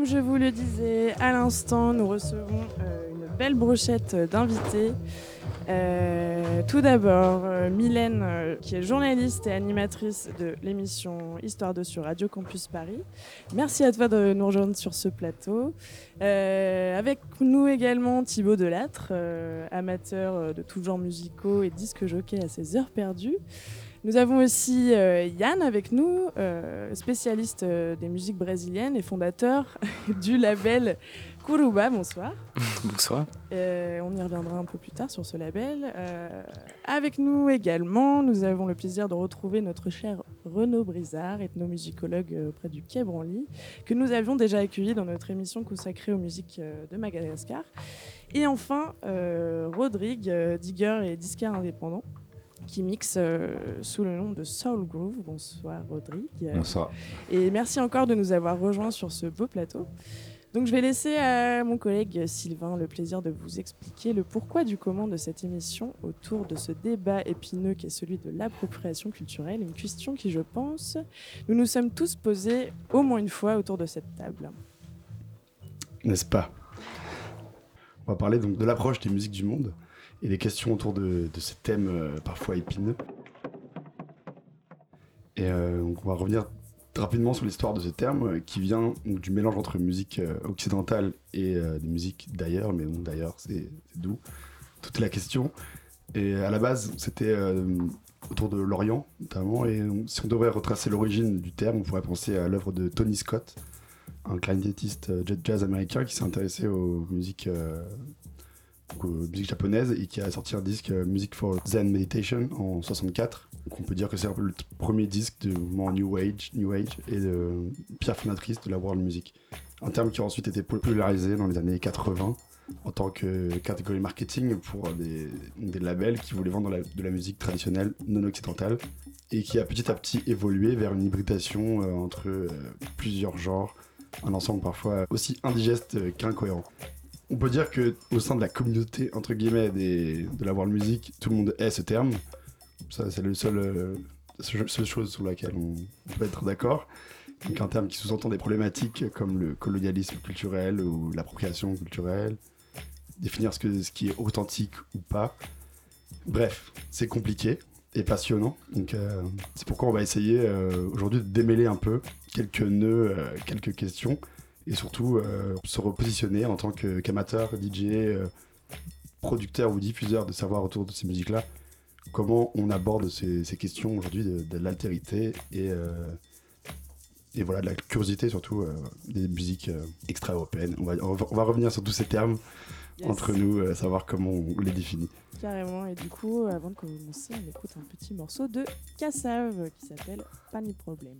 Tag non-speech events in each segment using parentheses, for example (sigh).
comme je vous le disais à l'instant, nous recevons euh, une belle brochette d'invités. Euh, tout d'abord, euh, Mylène, qui est journaliste et animatrice de l'émission Histoire 2 sur Radio Campus Paris. Merci à toi de nous rejoindre sur ce plateau. Avec nous également Thibaut Delattre, amateur de tous genres musicaux et disque jockey à ses heures perdues. Nous avons aussi euh, Yann avec nous, euh, spécialiste euh, des musiques brésiliennes et fondateur (laughs) du label Kuruba. Bonsoir. (laughs) Bonsoir. On y reviendra un peu plus tard sur ce label. Avec nous également, nous avons le plaisir de retrouver notre cher Renaud Brizard, ethnomusicologue auprès du Quai Branly, que nous avions déjà accueilli dans notre émission consacrée aux musiques de Madagascar. Et enfin, Rodrigue, digger et disquaire indépendant, qui mixe euh, sous le nom de Soul Groove. Bonsoir Rodrigue. Bonsoir. Et merci encore de nous avoir rejoints sur ce beau plateau. Donc je vais laisser à mon collègue Sylvain le plaisir de vous expliquer le pourquoi du comment de cette émission autour de ce débat épineux qui est celui de l'appropriation culturelle, une question qui, je pense, nous nous sommes tous posés au moins une fois autour de cette table. N'est-ce pas? On va parler donc de l'approche des musiques du monde et des questions autour de, ces thèmes euh, parfois épineux. Et euh, donc on va revenir rapidement sur l'histoire de ce terme euh, qui vient du mélange entre musique euh, occidentale et euh, des musiques d'ailleurs, mais bon, d'ailleurs c'est d'où toute la question. Et à la base, c'était euh, autour de l'Orient notamment. Et euh, si on devrait retracer l'origine du terme, on pourrait penser à l'œuvre de Tony Scott, un clarinettiste euh, jazz américain qui s'est intéressé aux musiques, euh, donc aux musiques japonaises et qui a sorti un disque euh, Music for Zen Meditation en 64. Donc on peut dire que c'est le premier disque du mouvement New Age, New Age et de pierre fondatrice de la world music. Un terme qui a ensuite été popularisé dans les années 80 en tant que catégorie marketing pour des, labels qui voulaient vendre de la, musique traditionnelle non occidentale et qui a petit à petit évolué vers une hybridation euh, entre euh, plusieurs genres, un ensemble parfois aussi indigeste euh, qu'incohérent. On peut dire que au sein de la communauté entre guillemets de la world music, tout le monde hait ce terme. Ça, c'est le seul, euh, seule chose sur laquelle on, peut être d'accord. Donc un terme qui sous-entend des problématiques comme le colonialisme culturel ou l'appropriation culturelle, définir ce, qui est authentique ou pas. Bref, c'est compliqué et passionnant. Donc euh, c'est pourquoi on va essayer euh, aujourd'hui de démêler un peu quelques nœuds, quelques questions et surtout euh, se repositionner en tant qu'amateur, DJ, euh, producteur ou diffuseur de savoir autour de ces musiques-là. Comment on aborde ces, ces questions aujourd'hui de, de l'altérité et, euh, et voilà, de la curiosité surtout des musiques extra-européennes. On va, on, va, on va revenir sur tous ces termes Yes, entre nous, savoir comment on les définit. Carrément. Et du coup, avant de commencer, on écoute un petit morceau de Kassav qui s'appelle Pas ni problème.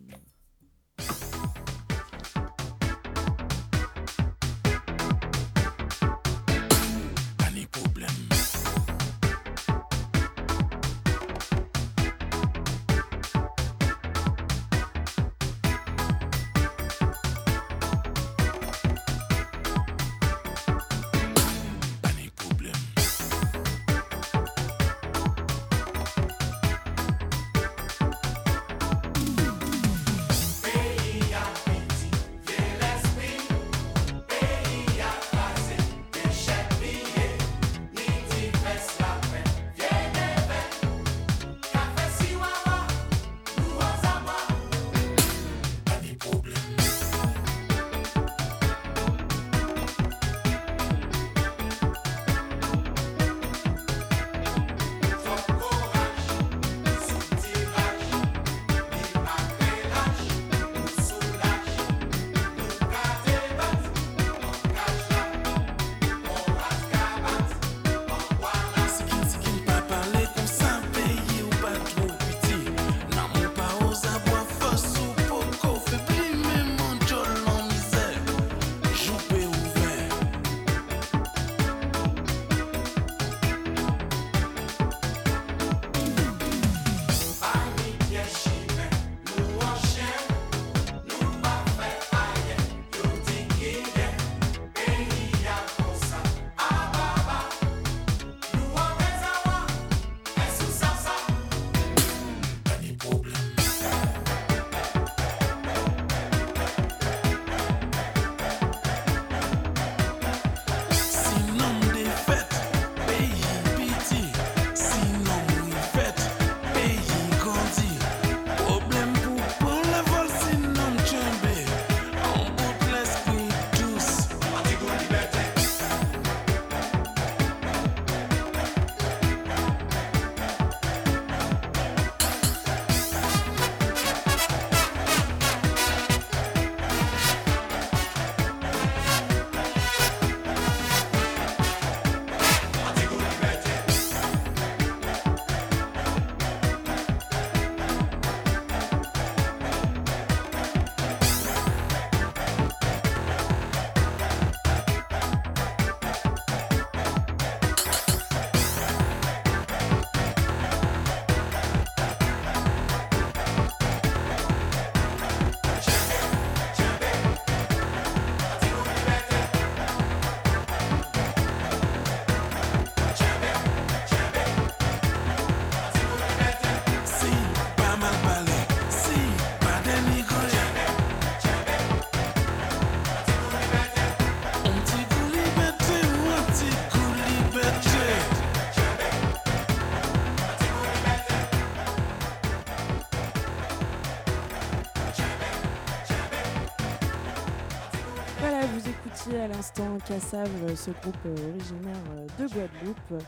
Cassav, ce groupe originaire de Guadeloupe.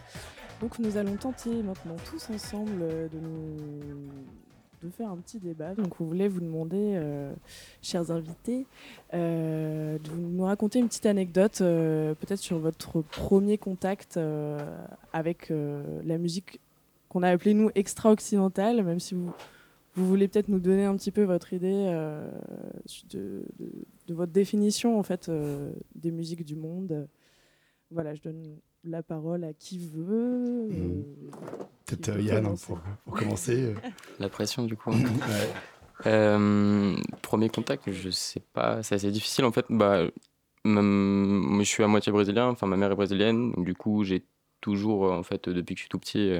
Donc nous allons tenter maintenant tous ensemble de faire un petit débat. Donc, on voulait vous demander, euh, chers invités, euh, de nous raconter une petite anecdote, euh, peut-être sur votre premier contact avec la musique qu'on a appelée nous extra-occidentale, même si vous, vous voulez peut-être nous donner un petit peu votre idée de, de, votre définition en fait des musiques du monde. Voilà, je donne la parole à qui veut. Mmh. Peut-être Yann hein, pour, pour, commencer. (laughs) La pression du coup. Euh, premier contact, je sais pas, c'est assez difficile en fait. Bah, je suis à moitié brésilien, enfin ma mère est brésilienne, donc du coup j'ai toujours euh, en fait depuis que je suis tout petit.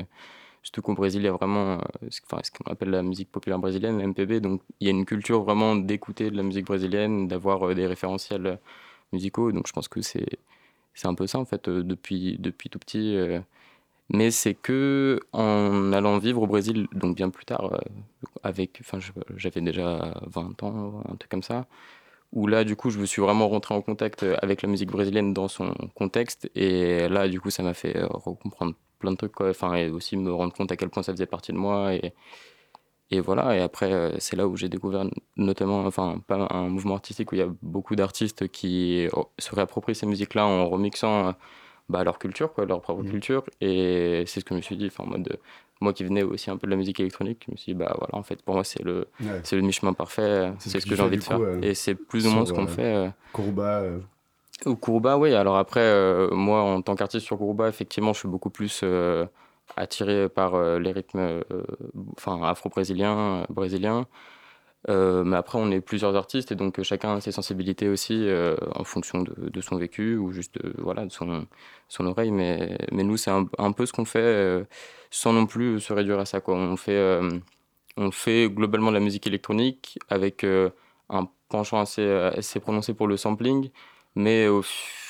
Euh, surtout qu'au Brésil, il y a vraiment enfin, ce qu'on appelle la musique populaire brésilienne, la MPB. Donc, il y a une culture vraiment d'écouter de la musique brésilienne, d'avoir des référentiels musicaux. Donc, je pense que c'est un peu ça en fait euh, depuis, depuis tout petit. Euh. mais c'est que en allant vivre au Brésil, donc bien plus tard, euh, avec, j'avais déjà 20 ans, un truc comme ça, où là du coup je me suis vraiment rentré en contact avec la musique brésilienne dans son contexte et là du coup ça m'a fait comprendre plein de trucs quoi, enfin et aussi me rendre compte à quel point ça faisait partie de moi et et voilà, et après, euh, c'est là où j'ai découvert notamment, enfin, pas un mouvement artistique où il y a beaucoup d'artistes qui se réapproprient ces musiques-là en remixant euh, bah, leur culture, quoi, leur propre mmh. culture. Et c'est ce que je me suis dit, en mode, moi qui venais aussi un peu de la musique électronique, je me suis dit, bah voilà, en fait, pour moi, c'est le, c'est le mi-chemin parfait, c'est ce que, j'ai envie de faire. et c'est plus ou moins ce qu'on fait. Kuruba. Ou Kuruba, oui. Alors après, moi, en tant qu'artiste sur Kuruba, effectivement, je suis beaucoup plus attiré par euh, les rythmes euh, enfin, afro-brésiliens, brésiliens. Euh, mais après, on est plusieurs artistes et donc chacun a ses sensibilités aussi en fonction de, de, son vécu ou juste de, voilà, de son, son oreille. Mais, mais nous, c'est un, un, peu ce qu'on fait sans non plus se réduire à ça. Quoi. On, fait, on fait globalement de la musique électronique avec un penchant assez, assez prononcé pour le sampling, mais au,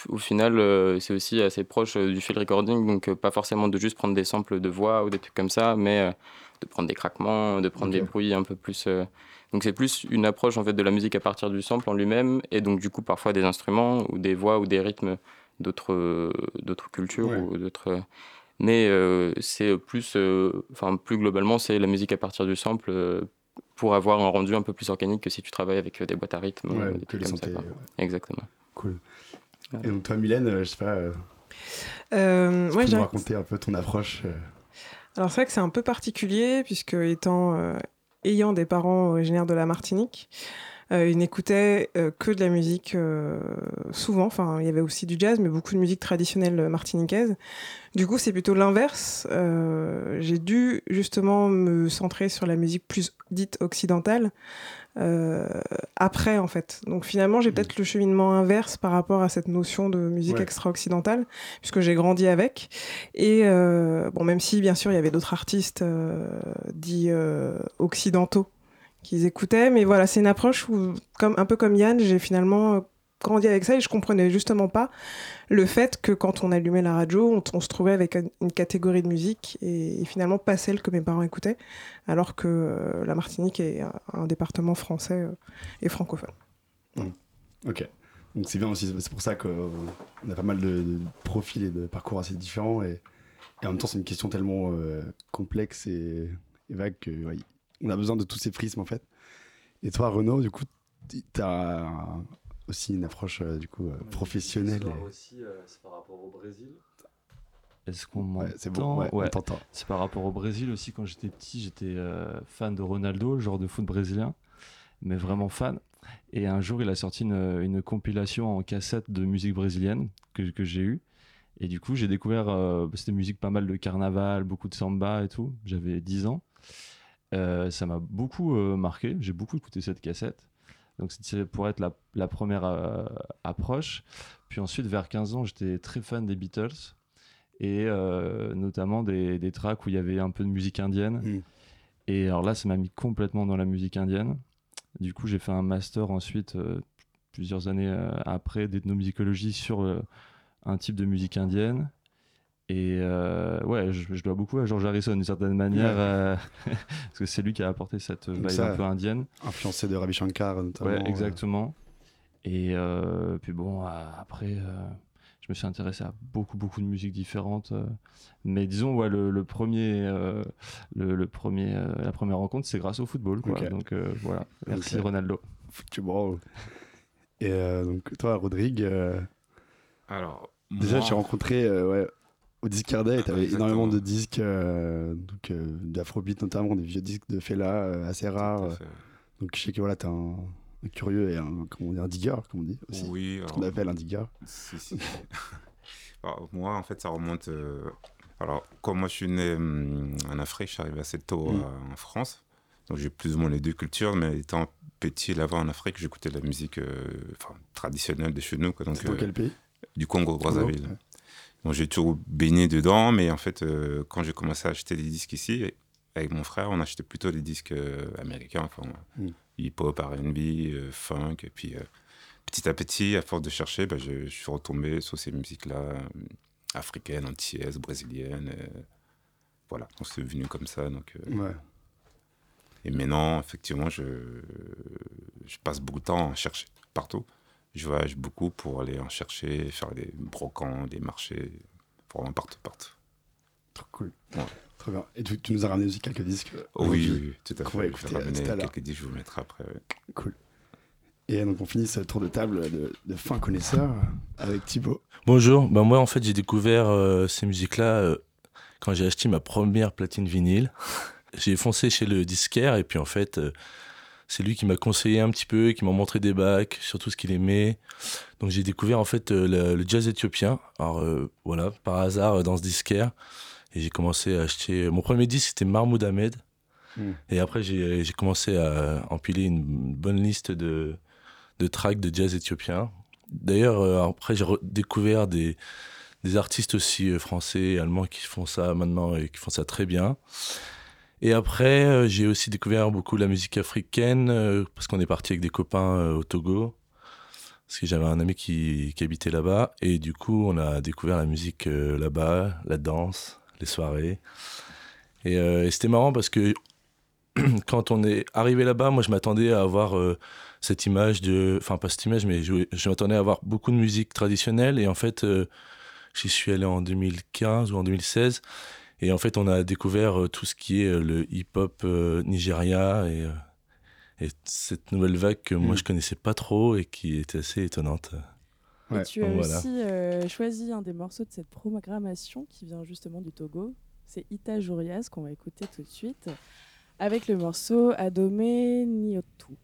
au final, euh, c'est aussi assez proche euh, du field recording, donc euh, pas forcément de juste prendre des samples de voix ou des trucs comme ça, mais de prendre des craquements, de prendre des bruits un peu plus. Donc c'est plus une approche en fait de la musique à partir du sample en lui-même, et donc du coup parfois des instruments ou des voix ou des rythmes d'autres d'autres cultures ou d'autres. Mais c'est plus, enfin plus globalement, c'est la musique à partir du sample pour avoir un rendu un peu plus organique que si tu travailles avec des boîtes à rythme. Ouais, que les synthés, Exactement. Cool. Et donc toi, Mylène, euh, je sais pas, euh, euh, tu peux nous raconter un peu ton approche Alors c'est vrai que c'est un peu particulier, puisque étant, ayant des parents originaires de la Martinique, euh, ils n'écoutaient que de la musique souvent. Enfin, il y avait aussi du jazz, mais beaucoup de musique traditionnelle martiniquaise. Du coup, c'est plutôt l'inverse. J'ai dû justement me centrer sur la musique plus dite occidentale, euh, après en fait. Donc finalement j'ai mm. peut-être le cheminement inverse par rapport à cette notion de musique extra-occidentale, puisque j'ai grandi avec. Et euh, bon, même si bien sûr il y avait d'autres artistes euh, dits occidentaux qu'ils écoutaient, mais voilà, c'est une approche où, comme, un peu comme Yann, j'ai finalement grandi avec ça et je comprenais justement pas le fait que quand on allumait la radio, on, se trouvait avec une catégorie de musique et, finalement pas celle que mes parents écoutaient, alors que euh, la Martinique est un, département français euh, et francophone. Mmh. Ok. Donc c'est bien aussi, c'est pour ça qu'on a pas mal de, profils et de parcours assez différents et, en même temps c'est une question tellement euh, complexe et, vague qu'on a besoin de tous ces prismes en fait. Et toi Renaud, du coup, tu as aussi une approche euh, du coup euh, professionnelle. aussi, euh, c'est par rapport au Brésil. Est-ce qu'on m'entend C'est bon, ouais, C'est par rapport au Brésil aussi. Quand j'étais petit, j'étais fan de Ronaldo, le genre de foot brésilien, mais vraiment fan. Et un jour, il a sorti une, une compilation en cassette de musique brésilienne que, que j'ai eue. Et du coup, j'ai découvert, c'était musique pas mal de carnaval, beaucoup de samba et tout. J'avais 10 ans. ça m'a beaucoup marqué. J'ai beaucoup écouté cette cassette. Donc c'est pour être la, première euh, approche. Puis ensuite, vers 15 ans, j'étais très fan des Beatles et euh, notamment des, des, tracks où il y avait un peu de musique indienne. Mm. Et alors là, ça m'a mis complètement dans la musique indienne. Du coup, j'ai fait un master ensuite, euh, plusieurs années après, d'ethnomusicologie sur un type de musique indienne. Et euh, ouais, je, dois beaucoup à George Harrison d'une certaine manière, euh, (laughs) parce que c'est lui qui a apporté cette vibe un peu indienne. Influencé de Ravi Shankar notamment. Ouais, exactement. Et euh, puis bon, après, je me suis intéressé à beaucoup, beaucoup de musiques différentes. euh. mais disons, ouais, le, le premier, euh, le, le premier, euh, la première rencontre, c'est grâce au football. Quoi. Donc euh, voilà, merci Ok. Ronaldo. Football. Et euh, donc, toi, Rodrigue, euh, Alors, déjà, as rencontré euh, ouais, au Discard Day, tu avais (laughs) Exactement. énormément de disques, euh, donc euh, d'afrobeat notamment, des vieux disques de Fela euh, assez rares. Donc, je sais que voilà, tu un, un curieux et un, comment dit, un digger, comme on dit aussi. Oui, Ce alors, qu'on appelle un digger. si, si. (laughs) Alors, moi, en fait, ça remonte. Alors, comme moi, je suis né hum, en Afrique, je suis arrivé assez tôt Mm. en France. Donc, j'ai plus ou moins les deux cultures, mais étant petit là-bas en Afrique, j'écoutais de la musique traditionnelle de chez nous. quoi. Donc, dans quel pays? du Congo, Brazzaville. Congo, ouais. Donc, j'ai toujours baigné dedans, mais en fait, euh, quand j'ai commencé à acheter des disques ici, avec mon frère, on achetait plutôt des disques euh, américains, enfin, Mm. hip-hop, RB, euh, funk. Et puis, petit à petit, à force de chercher, bah, je, je suis retombé sur ces musiques-là, africaines, antillaises, brésiliennes. voilà, donc c'est venu comme ça. Donc, Ouais. et maintenant, effectivement, je, je passe beaucoup de temps à chercher partout. Je voyage beaucoup pour aller en chercher, faire des brocants, des marchés, vraiment partout, partout. Trop cool. Ouais. Trop bien. Et tu, tu nous as ramené aussi quelques disques. euh, Oh, oui, oui, oui, tout à fait. Je vais ramener tout à l'heure. quelques disques, je vous mettrai après. ouais. Cool. Et donc on finit ce tour de table de, de fin connaisseur avec Thibaut. Bonjour, ben moi en fait j'ai découvert euh, ces musiques-là euh, quand j'ai acheté ma première platine vinyle. (laughs) j'ai foncé chez le disquaire et puis en fait euh, c'est lui qui m'a conseillé un petit peu, qui m'a montré des bacs sur tout ce qu'il aimait. Donc j'ai découvert en fait euh, le, le jazz éthiopien. Alors euh, voilà, par hasard euh, dans ce disquaire. Et j'ai commencé à acheter... Mon premier disque c'était Mahmoud Ahmed. Mm. Et après j'ai j'ai commencé à empiler une bonne liste de, de tracks de jazz éthiopien. D'ailleurs, euh, après, j'ai découvert des, des artistes aussi euh, français et allemands qui font ça maintenant et qui font ça très bien. Et après, euh, j'ai aussi découvert beaucoup la musique africaine euh, parce qu'on est parti avec des copains euh, au Togo. Parce que j'avais un ami qui, habitait là-bas. Et du coup, on a découvert la musique là-bas, la danse, les soirées. Et, c'était marrant parce que (clears throat) quand on est arrivé là-bas, moi, je m'attendais à avoir cette image de. Enfin, pas cette image, mais je, m'attendais à avoir beaucoup de musique traditionnelle. Et en fait, j'y suis allé en 2015 ou en 2016. Et en fait, on a découvert euh, tout ce qui est euh, le hip-hop euh, Nigeria et, et cette nouvelle vague que moi Mm. je connaissais pas trop et qui était assez étonnante. Et Ouais, tu as voilà. aussi euh, choisi un des morceaux de cette programmation qui vient justement du Togo. C'est Ita Jurias qu'on va écouter tout de suite avec le morceau Adome Niotu.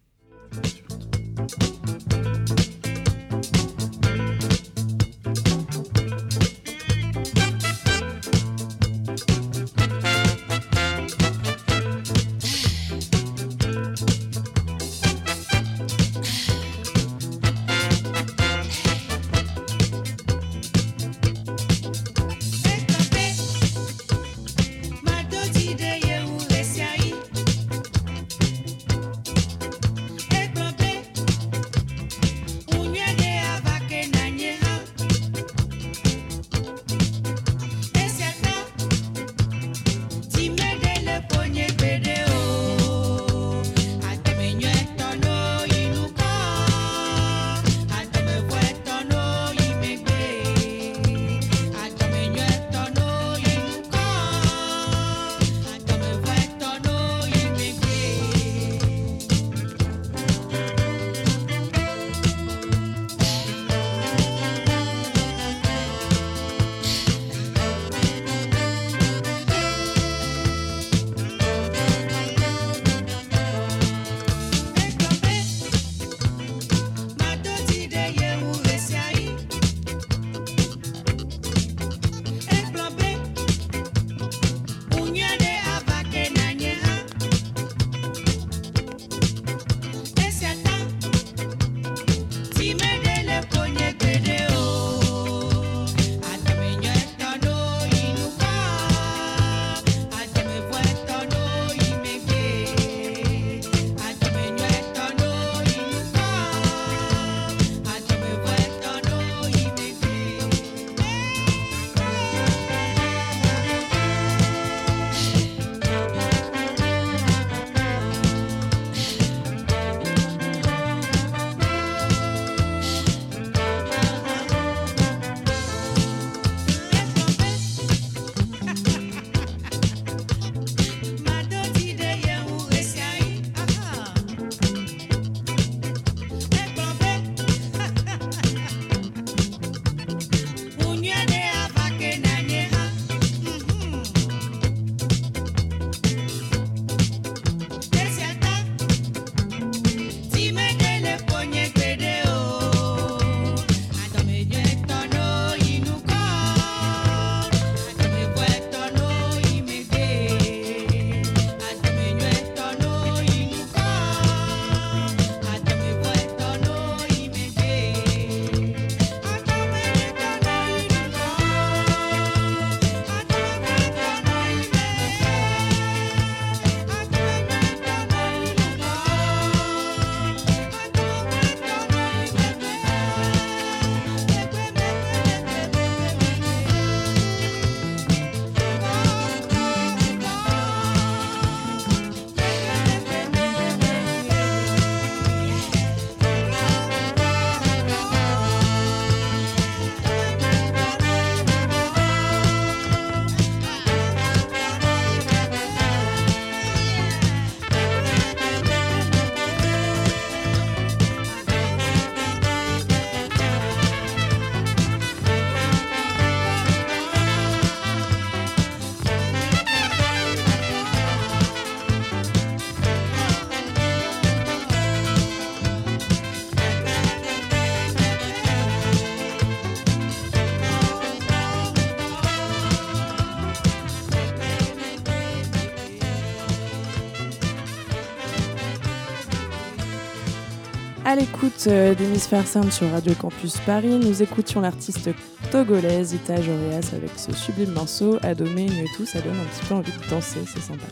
L'écoute euh, Miss Sound sur Radio Campus Paris. Nous écoutions l'artiste togolaise Ita Joreas avec ce sublime morceau Adomé tout. Ça donne un petit peu envie de danser, c'est sympa.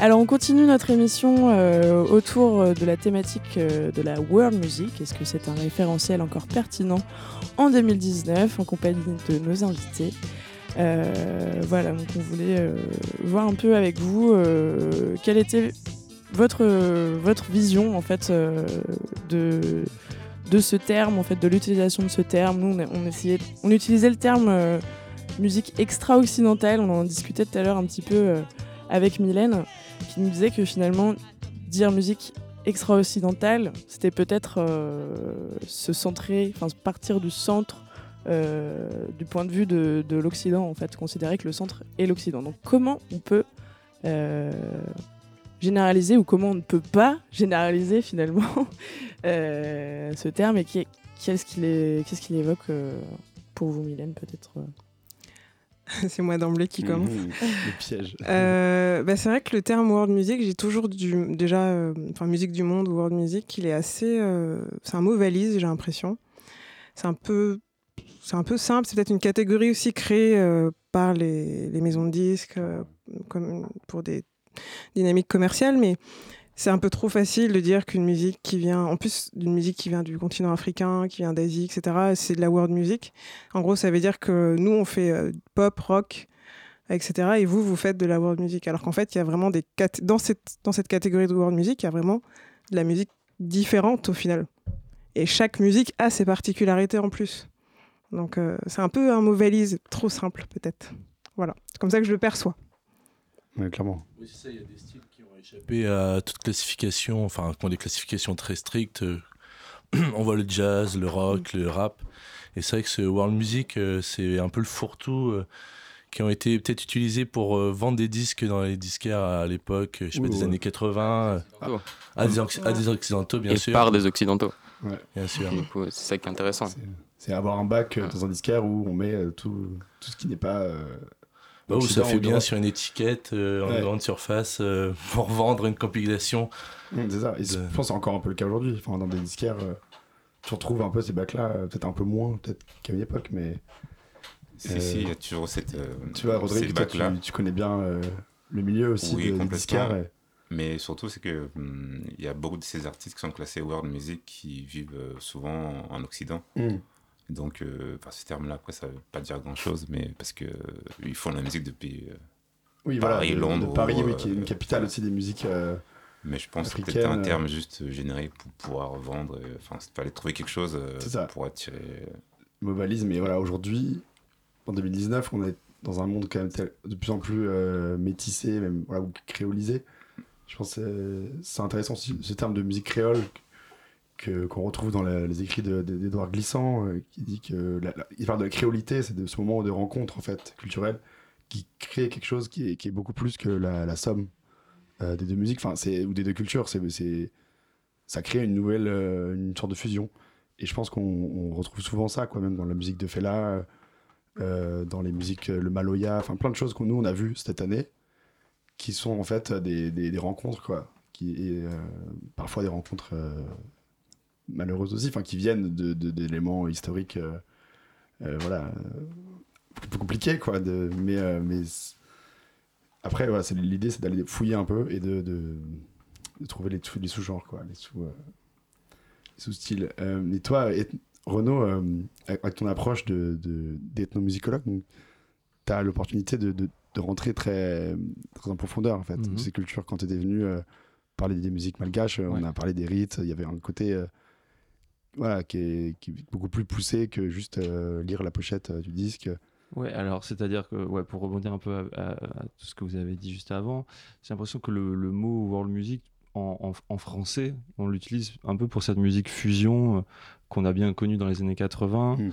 Alors on continue notre émission euh, autour de la thématique euh, de la world music. Est-ce que c'est un référentiel encore pertinent en 2019 en compagnie de nos invités? Voilà, donc on voulait voir un peu avec vous quelle était votre, votre vision en fait euh, de, de ce terme, en fait, de l'utilisation de ce terme. Nous, on, essayait, on utilisait le terme euh, musique extra-occidentale. On en discutait tout à l'heure un petit peu euh, avec Mylène, qui nous disait que finalement, dire musique extra-occidentale, c'était peut-être se centrer, enfin partir du centre du point de vue de, de l'Occident, en fait, considérer que le centre est l'Occident. Donc comment on peut généraliser ou comment on ne peut pas généraliser finalement (laughs) euh, ce terme et qu'est-ce qu'il qu'est-ce qu'il évoque euh, pour vous, Mylène, peut-être euh (laughs) C'est moi d'emblée qui commence. Mmh, le piège. (laughs) bah, c'est vrai que le terme world music, j'ai toujours du, déjà, enfin musique du monde ou world music, il est assez, c'est un mot valise, j'ai l'impression. C'est un peu, c'est un peu simple. C'est peut-être une catégorie aussi créée par les, les, maisons de disques, comme pour des dynamique commerciale, mais c'est un peu trop facile de dire qu'une musique qui vient, en plus d'une musique qui vient du continent africain, qui vient d'Asie, etc., c'est de la world music. En gros, ça veut dire que nous, on fait euh, pop, rock, etc., et vous, vous faites de la world music. Alors qu'en fait, il y a vraiment des dans cette dans cette catégorie de world music, il y a vraiment de la musique différente au final. Et chaque musique a ses particularités en plus. Donc euh, c'est un peu un mot valise trop simple peut-être. Voilà, c'est comme ça que je le perçois. Oui, clairement. Oui, c'est ça, il y a des styles qui ont échappé à toute classification, enfin, qui ont des classifications très strictes. (clears throat) On voit le jazz, le rock, le rap. Et c'est vrai que ce world music, euh, c'est un peu le fourre-tout euh, qui ont été peut-être utilisés pour euh, vendre des disques dans les disquaires à l'époque, je sais pas, des années 80, à, des occidentaux, bien Et sûr. par des occidentaux. Ouais. Bien sûr. c'est ça qui est intéressant. C'est avoir un bac dans un disquaire où on met tout, tout ce qui n'est pas bah, ça fait bien sur une étiquette euh, en grande surface euh, (laughs) pour vendre une compilation. Mmh, c'est ça. Et je pense que c'est encore un peu le cas aujourd'hui. Enfin, dans des disquaires, euh, tu retrouves un peu ces bacs-là, peut-être un peu moins peut-être qu'à une époque, mais. Si, si, il y a toujours cette. tu vois, Rodrigue, toi, tu, tu, connais bien le milieu aussi oui, des disquaires. Mais surtout, c'est qu'il hum, il y a beaucoup de ces artistes qui sont classés world music qui vivent souvent en Occident. Mmh. Donc, euh, ce terme-là, après, ça veut pas dire grand-chose, mais parce que euh, font la musique depuis euh, oui, Paris, voilà, Londres. Paris, oui, qui est une capitale aussi des musiques. mais je pense que c'était un terme juste généré pour pouvoir vendre. Enfin, il fallait trouver quelque chose pour attirer. Mobilisme, mais voilà, aujourd'hui, en 2019, on est dans un monde quand même de plus en plus métissé, même voilà, ou créolisé. Je pense que c'est intéressant ce terme de musique créole qu'on retrouve dans les écrits d'Edouard Glissant, euh, qui dit que il parle de la créolité, c'est de ce moment de rencontre en fait culturelle qui crée quelque chose qui est, beaucoup plus que la, somme euh, des deux musiques, enfin ou des deux cultures, c'est ça crée une nouvelle, euh, une sorte de fusion. Et je pense qu'on retrouve souvent ça, quoi, même dans la musique de Fela, dans les musiques, le Maloya, enfin plein de choses que nous on a vu cette année, qui sont en fait des, des, rencontres, quoi, qui parfois des rencontres malheureuses aussi, enfin qui viennent d'éléments de, historiques, euh, euh, voilà, plus compliqués quoi. De, mais, euh, mais après, voilà, l'idée, c'est d'aller fouiller un peu et de, de, trouver les, les sous-genres, quoi, les sous, sous-styles. et toi, Renaud, avec ton approche d'ethnomusicologue, de, tu as l'opportunité de, de, rentrer très, très en profondeur en fait, mm ces cultures. Quand tu étais venu parler des musiques malgaches, on a parlé des rites, il y avait un côté voilà, qui est, beaucoup plus poussé que juste euh, lire la pochette euh, du disque. Ouais, alors c'est-à-dire que ouais, pour rebondir un peu à, tout ce que vous avez dit juste avant, j'ai l'impression que le, mot world music en, en, français, on l'utilise un peu pour cette musique fusion euh, qu'on a bien connue dans les années 80 hmm.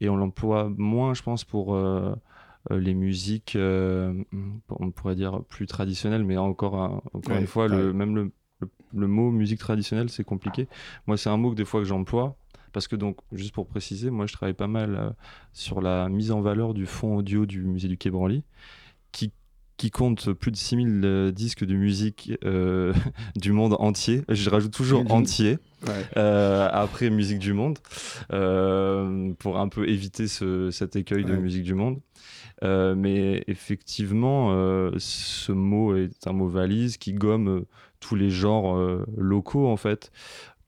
et on l'emploie moins, je pense, pour les musiques, on pourrait dire plus traditionnelles, mais encore, encore une fois, le, même le le, mot musique traditionnelle, c'est compliqué. Moi, c'est un mot que des fois que j'emploie. Parce que donc, juste pour préciser, moi je travaille pas mal euh, sur la mise en valeur du fond audio du musée du Quai Branly, qui qui compte plus de 6000 euh, disques de musique euh, (laughs) du monde entier. Je rajoute toujours entier Ouais. euh, après musique du monde euh, pour un peu éviter ce- cet écueil de musique du monde. Mais effectivement, ce mot est un mot valise qui gomme tous les genres euh, locaux en fait.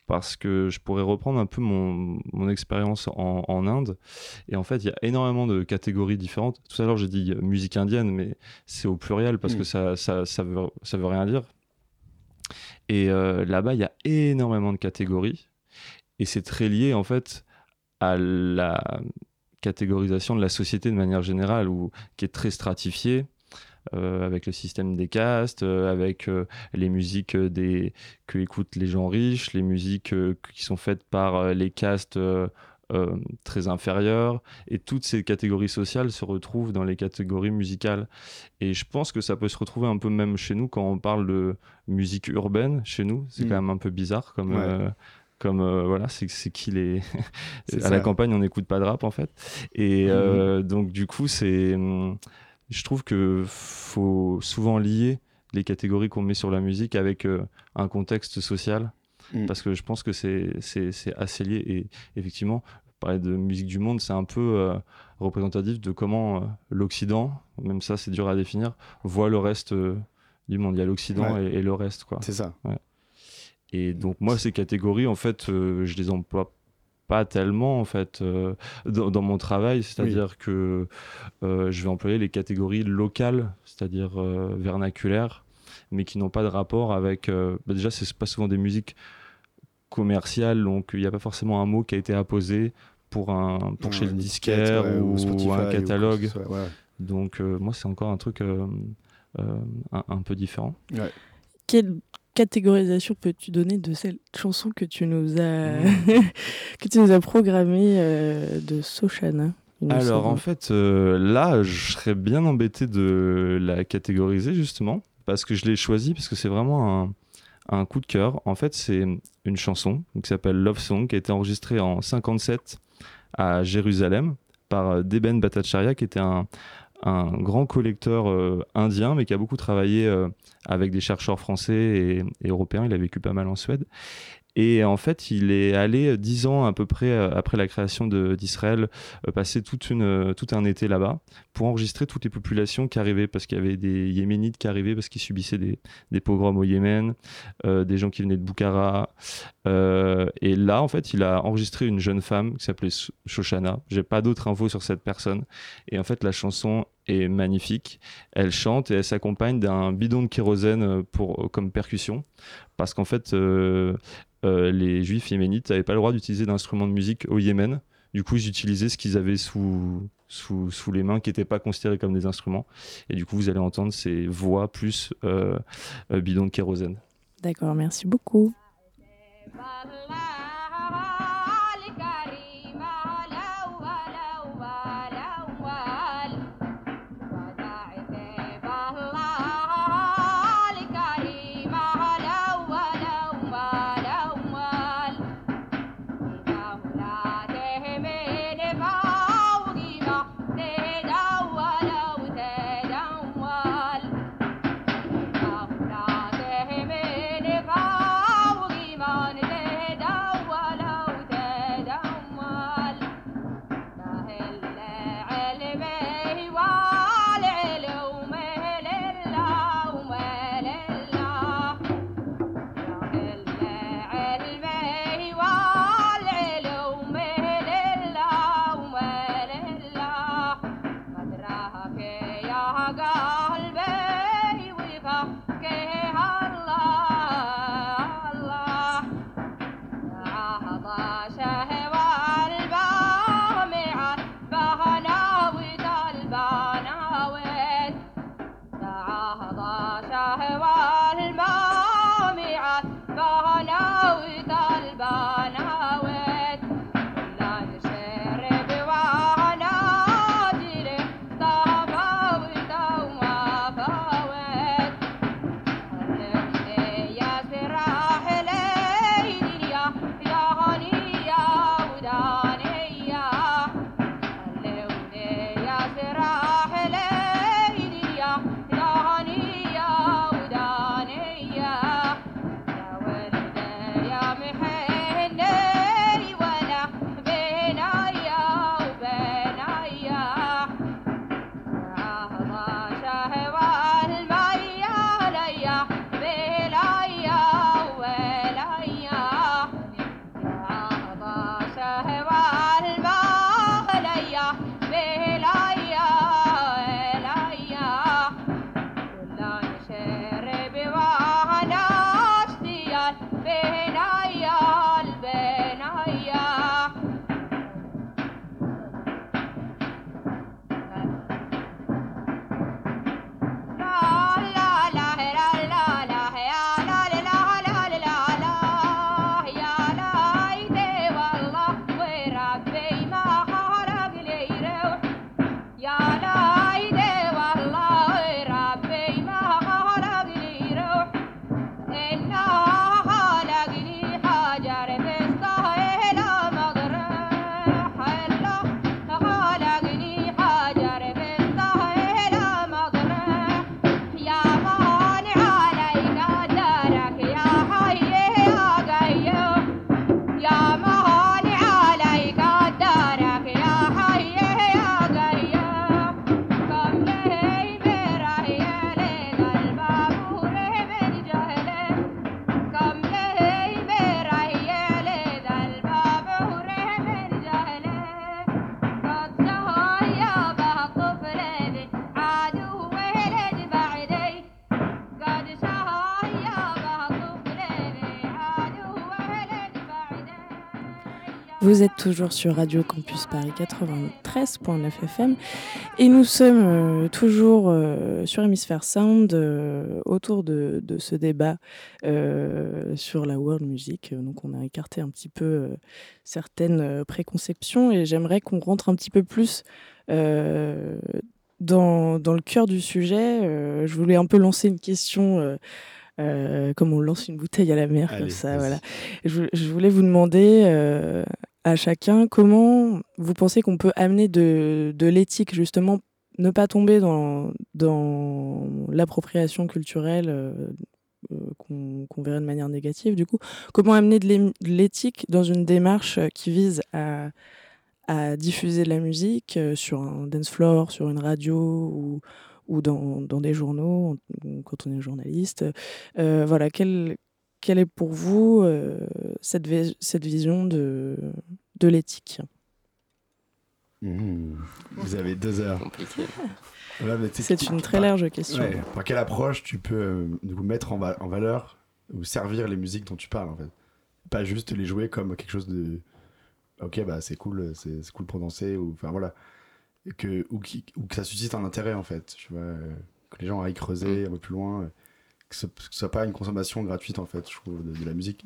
Parce que je pourrais reprendre un peu mon, mon expérience en, en Inde. Et en fait, il y a énormément de catégories différentes. Tout à l'heure, j'ai dit musique indienne, mais c'est au pluriel parce Mm. que ça, ça, ça, veut, ça veut rien dire. Et euh, là-bas, il y a énormément de catégories. Et c'est très lié, en fait, à la catégorisation de la société de manière générale, où, qui est très stratifiée, avec le système des castes, euh, avec euh, les musiques euh, des, que écoutent les gens riches, les musiques euh, qui sont faites par euh, les castes euh, euh, très inférieures. Et toutes ces catégories sociales se retrouvent dans les catégories musicales. Et je pense que ça peut se retrouver un peu même chez nous quand on parle de musique urbaine chez nous. C'est Mm. quand même un peu bizarre comme. Ouais. euh, comme euh, voilà, c'est c'est qui les. (laughs) À ça. la campagne, on n'écoute pas de rap en fait. Et Mhm. euh, donc, du coup, c'est. hum, Je trouve que faut souvent lier les catégories qu'on met sur la musique avec euh, un contexte social. Mm. Parce que je pense que c'est assez lié. Et effectivement, parler de musique du monde, c'est un peu euh, représentatif de comment euh, l'Occident, même ça c'est dur à définir, voit le reste euh, du monde. Il y a l'Occident Ouais. et, et le reste. quoi. C'est ça. Et donc moi, ces catégories, en fait, je les emploie pas tellement en fait euh, dans, dans mon travail, c'est-à-dire que euh, je vais employer les catégories locales, c'est-à-dire euh, vernaculaires, mais qui n'ont pas de rapport avec. euh, bah déjà, c'est pas souvent des musiques commerciales, donc il n'y a pas forcément un mot qui a été apposé pour un pour chez Ouais, le une disquaire ouais, ou, Spotify, un catalogue. ce soit, ouais. Donc euh, moi, c'est encore un truc euh, euh, un, un peu différent. Catégorisation peux-tu donner de cette chanson que tu nous as, Mmh. (laughs) que tu nous as programmée euh, de Sochana Alors semble. en fait, euh, là, je serais bien embêté de la catégoriser justement, parce que je l'ai choisie, parce que c'est vraiment un, un coup de cœur. En fait, c'est une chanson qui s'appelle Love Song, qui a été enregistrée en 57 à Jérusalem par euh, Deben Bhattacharya, qui était un, un grand collecteur indien, mais qui a beaucoup travaillé euh, avec des chercheurs français et, européens. Il a vécu pas mal en Suède. Et en fait, il est allé euh, dix ans à peu près euh, après la création d'Israël, passer toute une, tout un été là-bas pour enregistrer toutes les populations qui arrivaient, parce qu'il y avait des Yéménites qui arrivaient parce qu'ils subissaient des, pogroms au Yémen, des gens qui venaient de Boukhara. Euh, et là, en fait, il a enregistré une jeune femme qui s'appelait Sh- Shoshana. J'ai pas d'autres infos sur cette personne. Et en fait, la chanson est magnifique. Elle chante et elle s'accompagne d'un bidon de kérosène euh, pour, comme percussion. Parce qu'en fait, euh, euh, les juifs yéménites n'avaient pas le droit d'utiliser d'instruments de musique au Yémen. Du coup, ils utilisaient ce qu'ils avaient sous, sous, sous les mains, qui n'étaient pas considérés comme des instruments. Et du coup, vous allez entendre ces voix plus euh, euh, bidon de kérosène. D'accord, merci beaucoup. Balla Vous êtes toujours sur Radio Campus Paris 93.9 FM et nous sommes euh, toujours euh, sur Hémisphère Sound euh, autour de, de, ce débat sur la world music. Donc on a écarté un petit peu certaines préconceptions et j'aimerais qu'on rentre un petit peu plus dans, dans, le cœur du sujet. je voulais un peu lancer une question. comme on lance une bouteille à la mer, comme ça, voilà. Je, je, voulais vous demander à chacun. Comment vous pensez qu'on peut amener de, l'éthique, justement, ne pas tomber dans, l'appropriation culturelle euh, euh, qu'on verrait de manière négative, du coup? Comment amener de l'éthique dans une démarche qui vise à, diffuser de la musique euh, sur un dance floor, sur une radio ou, dans, des journaux, quand on est journaliste? Voilà, quel, quelle est pour vous euh, cette, cette vision de, de l'éthique? Mmh. Vous avez deux heures. C'est une très large question. par quelle approche tu peux euh, vous mettre en, en, valeur ou servir les musiques dont tu parles en fait? Pas juste les jouer comme quelque chose de ok bah c'est cool c'est cool pour danser ou enfin voilà que ou, qui, ou, que ça suscite un intérêt en fait tu vois euh, que les gens aillent creuser mmh. un peu plus loin que ce, soit pas une consommation gratuite en fait, je trouve, de, la musique.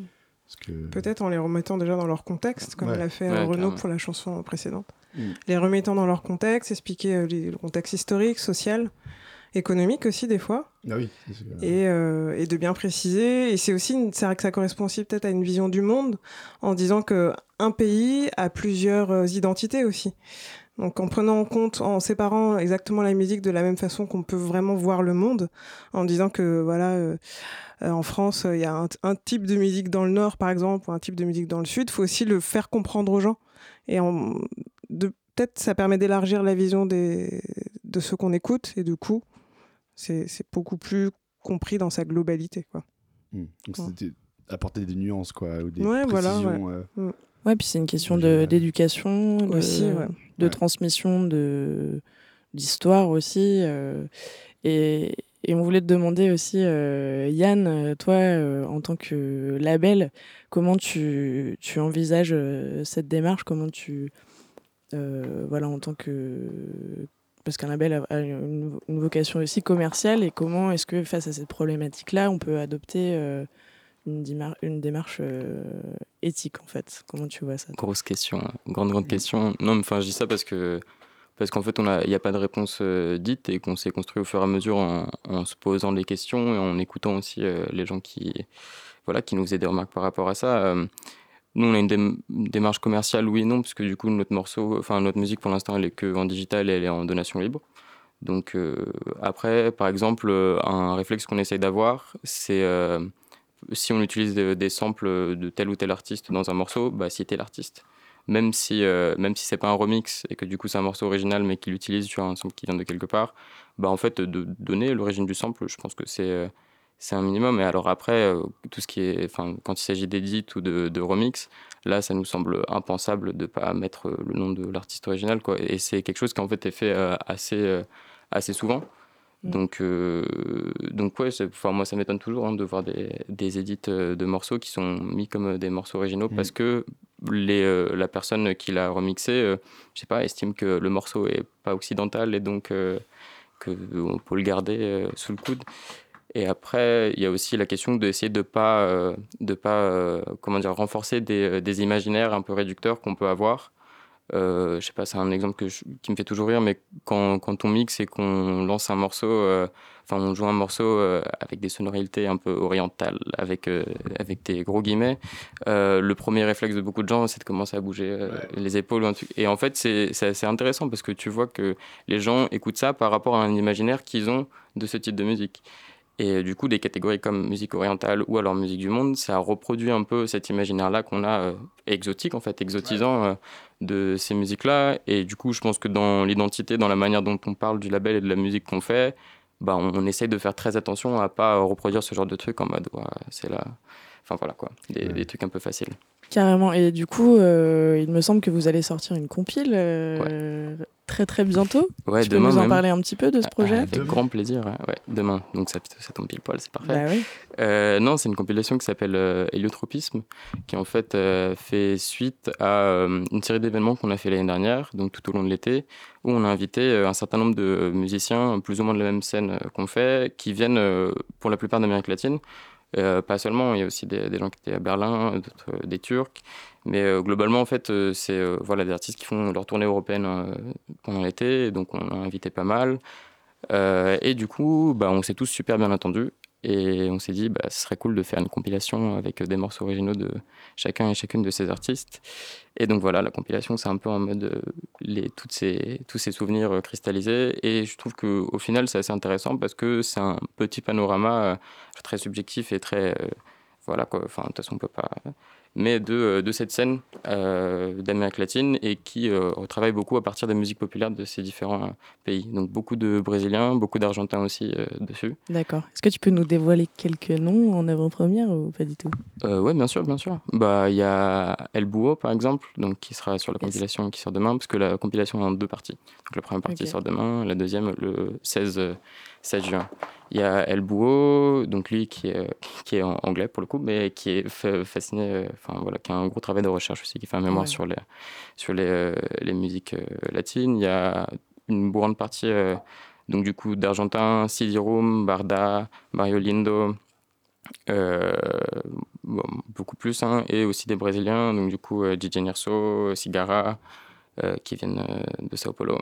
Que... Peut-être en les remettant déjà dans leur contexte, comme l'a fait euh, Renaud pour la chanson précédente. Mm. Les remettant dans leur contexte, expliquer euh, le contexte historique, social, économique aussi des fois. Ah oui. Et, euh, et, de bien préciser. Et c'est aussi, c'est vrai que ça correspond aussi peut-être à une vision du monde, en disant que un pays a plusieurs identités aussi. Donc en prenant en compte, en séparant exactement la musique de la même façon qu'on peut vraiment voir le monde, en disant que voilà, euh, euh, en France, il y a un, type de musique dans le nord, par exemple, ou un type de musique dans le sud, il faut aussi le faire comprendre aux gens. Et peut-être ça permet d'élargir la vision des, de ceux qu'on écoute, et du coup, c'est beaucoup plus compris dans sa globalité. Quoi. Mmh. Donc c'était apporter des nuances, quoi, ou des ouais, précisions. Voilà, ouais. Euh, mmh. Ouais, puis c'est une question d'éducation, aussi, de, transmission de d'histoire aussi. Euh, et, et, on voulait te demander aussi, euh, Yann, euh, toi, en tant que label, comment tu, tu envisages cette démarche? Comment tu. voilà, en tant que. Parce qu'un label a une, une, vocation aussi commerciale, et comment est-ce que face à cette problématique-là, on peut adopter une, une démarche euh, éthique en fait Comment tu vois ça Grosse question, grande grande question. Non, mais enfin je dis ça parce que parce qu'en fait il n'y a, a, pas de réponse euh, dite et qu'on s'est construit au fur et à mesure en, se posant des questions et en écoutant aussi euh, les gens qui voilà qui nous faisaient des remarques par rapport à ça. nous on a une, démarche commerciale oui et non parce que du coup notre morceau, enfin notre musique pour l'instant elle est que en digital et elle est en donation libre. Donc après, par exemple, un réflexe qu'on essaye d'avoir, c'est si on utilise des, samples de tel ou tel artiste dans un morceau, bah, citer l'artiste. Même si, euh, même si c'est pas un remix et que du coup c'est un morceau original mais qu'il utilise sur un sample qui vient de quelque part, bah en fait de donner l'origine du sample, je pense que c'est euh, c'est un minimum. Et alors après, euh, tout ce qui est, quand il s'agit d'édit ou de, de, remix, là, ça nous semble impensable de pas mettre le nom de l'artiste original, quoi. Et c'est quelque chose qui en fait est fait assez, assez souvent. Mm. Donc, euh, donc ouais, enfin, moi ça m'étonne toujours hein, de voir des, des édits euh, de morceaux qui sont mis comme des morceaux originaux mm. parce que les, la personne qui l'a remixé, je sais pas, estime que le morceau est pas occidental et donc qu'on peut le garder sous le coude. Et après, il y a aussi la question d'essayer de ne pas, de pas comment dire, renforcer des, des, imaginaires un peu réducteurs qu'on peut avoir euh, je sais pas, c'est un exemple que qui me fait toujours rire, mais quand, quand on mixe et qu'on lance un morceau, euh, enfin on joue un morceau euh, avec des sonorités un peu orientales, avec, euh, avec des gros guillemets, le premier réflexe de beaucoup de gens, c'est de commencer à bouger les épaules. Et en fait, c'est assez intéressant parce que tu vois que les gens écoutent ça par rapport à un imaginaire qu'ils ont de ce type de musique. Et du coup, des catégories comme musique orientale ou alors musique du monde, ça reproduit un peu cet imaginaire-là qu'on a euh, exotique, en fait, exotisant euh, de ces musiques-là. Et du coup, je pense que dans l'identité, dans la manière dont on parle du label et de la musique qu'on fait, bah, on, essaye de faire très attention à pas reproduire ce genre de trucs en mode, c'est là. Enfin voilà quoi, des, des, trucs un peu faciles. Carrément. Et du coup, euh, il me semble que vous allez sortir une compile très très bientôt. Ouais, tu demain peux nous en parler un petit peu de ce ah, projet Avec grand plaisir. Ouais, demain. Donc ça, ça tombe pile poil, c'est parfait. Bah oui. euh, non, c'est une compilation qui s'appelle euh, Héliotropisme, qui en fait euh, fait suite à euh, une série d'événements qu'on a fait l'année dernière, donc tout au long de l'été, où on a invité euh, un certain nombre de musiciens, plus ou moins de la même scène qu'on fait, qui viennent pour la plupart d'Amérique latine. Pas seulement, il y a aussi des, gens qui étaient à Berlin, d'autres des Turcs. Mais euh, globalement, en fait, euh, c'est euh, voilà, des artistes qui font leur tournée européenne pendant l'été, donc on a invité pas mal. et du coup, bah, on s'est tous super bien entendus. Et on s'est dit, bah, ce serait cool de faire une compilation avec des morceaux originaux de chacun et chacune de ces artistes. Et donc voilà, la compilation, c'est un peu en mode les, toutes ces, tous ces souvenirs cristallisés. Et je trouve qu'au final, c'est assez intéressant parce que c'est un petit panorama très subjectif et très. voilà quoi. Enfin, de toute façon, on peut pas mais de, euh, de cette scène euh, d'Amérique latine et qui euh, travaille beaucoup à partir des musiques populaires de ces différents pays. Donc beaucoup de Brésiliens, beaucoup d'Argentins aussi dessus. D'accord. Est-ce que tu peux nous dévoiler quelques noms en avant-première ou pas du tout? Oui, bien sûr, bien sûr. Bah, il y a El Bouo, par exemple, donc, qui sera sur la compilation qui sort demain, parce que la compilation est en deux parties. Donc la première partie sort demain, la deuxième le 16, 16 juin. Il y a El Bouo, donc lui qui est, qui est anglais pour le coup, mais qui est fasciné, enfin voilà, qui a un gros travail de recherche aussi, qui fait un mémoire sur les, sur les, euh, les musiques euh, latines. Il y a une grande partie, euh, donc du coup, d'Argentin, Sidi Rum, Barda, Mario Lindo, beaucoup plus, hein, et aussi des Brésiliens, donc du coup, DJ Nirso, Cigara, qui viennent de Sao Paulo.